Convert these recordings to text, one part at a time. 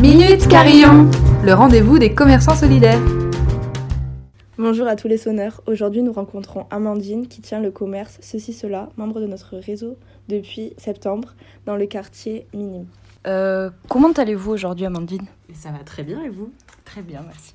Minute Carillon, le rendez-vous des commerçants solidaires. Bonjour à tous les sonneurs. Aujourd'hui, nous rencontrons Amandine qui tient le commerce Ceci Cela, membre de notre réseau depuis septembre dans le quartier Minime. Euh, comment allez-vous aujourd'hui, Amandine? Ça va très bien et vous? Très bien, merci.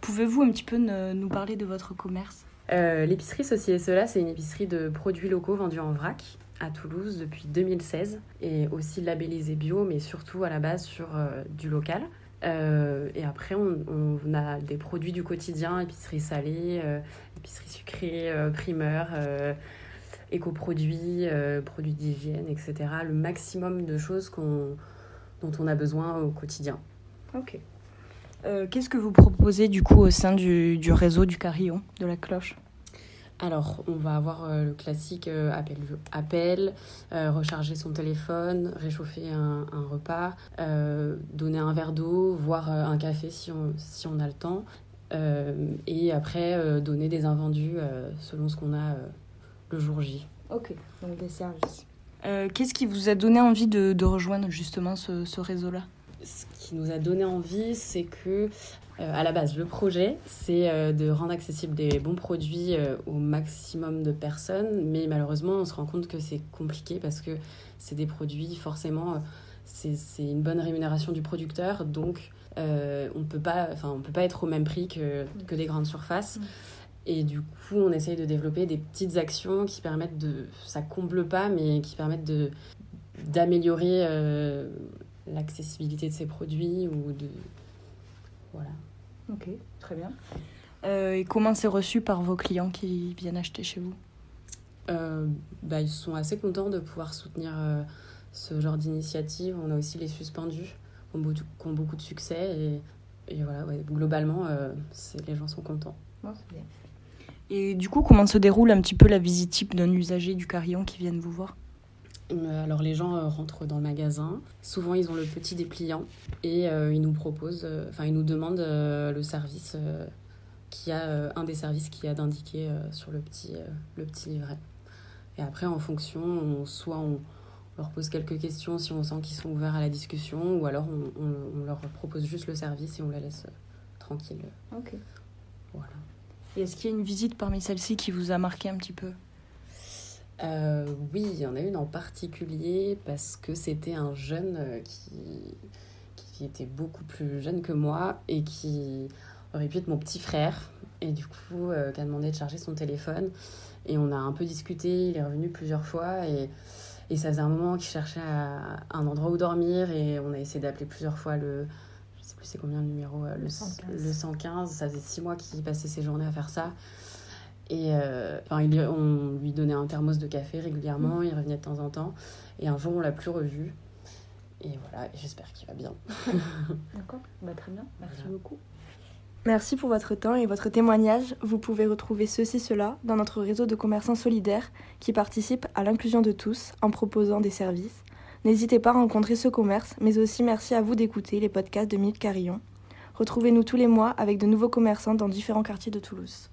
Pouvez-vous un petit peu ne- nous parler de votre commerce? Euh, L'épicerie Ceci et Cela, c'est une épicerie de produits locaux vendus en vrac à Toulouse depuis 2016 et aussi labellisé bio, mais surtout à la base sur euh, du local. Euh, et après, on, a des produits du quotidien, épicerie salée, euh, épicerie sucrée, primeur, éco-produits, produits d'hygiène, etc. Le maximum de choses dont on a besoin au quotidien. Ok. Qu'est-ce que vous proposez du coup au sein du réseau du carillon, de la cloche? Alors, on va avoir euh, le classique euh, appel, appel euh, recharger son téléphone, réchauffer un, un repas, euh, donner un verre d'eau, voire euh, un café si on, si on a le temps. Euh, et après, euh, donner des invendus euh, selon ce qu'on a euh, le jour J. Ok, donc des services. Euh, Qu'est-ce qui vous a donné envie de, de rejoindre justement ce, ce réseau-là? Ce qui nous a donné envie, c'est que, euh, à la base, le projet, c'est euh, de rendre accessibles des bons produits euh, au maximum de personnes. Mais malheureusement, on se rend compte que c'est compliqué parce que c'est des produits, forcément, euh, c'est une bonne rémunération du producteur. Donc, on ne peut pas enfin, on peut pas être au même prix que, que des grandes surfaces. Mm. Et du coup, on essaye de développer des petites actions qui permettent de. Ça comble pas, mais qui permettent d'améliorer l'accessibilité de ces produits ou de. Voilà. Ok, très bien. Euh, et comment c'est reçu par vos clients qui viennent acheter chez vous? Euh, bah, ils sont assez contents de pouvoir soutenir euh, ce genre d'initiative. On a aussi les suspendus qui ont beaucoup, qui ont beaucoup de succès. Et, et voilà, ouais, globalement, euh, les gens sont contents. Et du coup, comment se déroule un petit peu la visite type d'un usager du carillon qui viennent vous voir? Alors les gens euh, rentrent dans le magasin. Souvent ils ont le petit dépliant et euh, ils nous proposent, euh, enfin ils nous demandent euh, le service euh, qui a euh, un des services qui a d'indiquer euh, sur le petit euh, le petit livret. Et après en fonction, on, soit on leur pose quelques questions si on sent qu'ils sont ouverts à la discussion ou alors on, on- on leur propose juste le service et on les laisse euh, tranquilles. Ok. Voilà. Et est-ce qu'il y a une visite parmi celles-ci qui vous a marqué un petit peu? Euh, oui, il y en a une en particulier parce que c'était un jeune euh, qui, qui était beaucoup plus jeune que moi et qui aurait pu être mon petit frère. Et du coup euh, qui a demandé de charger son téléphone. Et on a un peu discuté, il est revenu plusieurs fois et, et ça faisait un moment qu'il cherchait à- un endroit où dormir et on a essayé d'appeler plusieurs fois le je sais plus c'est combien le numéro euh, le, 115. le 115 ça faisait six mois qu'il passait ses journées à faire ça et euh, enfin, il, on lui donnait un thermos de café régulièrement, il revenait de temps en temps. Et un jour, on l'a plus revu. Et voilà, et j'espère qu'il va bien. D'accord, bah, très bien, merci Voilà. beaucoup. Merci pour votre temps et votre témoignage. Vous pouvez retrouver ceci, cela dans notre réseau de commerçants solidaires qui participent à l'inclusion de tous en proposant des services. N'hésitez pas à rencontrer ce commerce, mais aussi merci à vous d'écouter les podcasts de Minute Carillon. Retrouvez-nous tous les mois avec de nouveaux commerçants dans différents quartiers de Toulouse.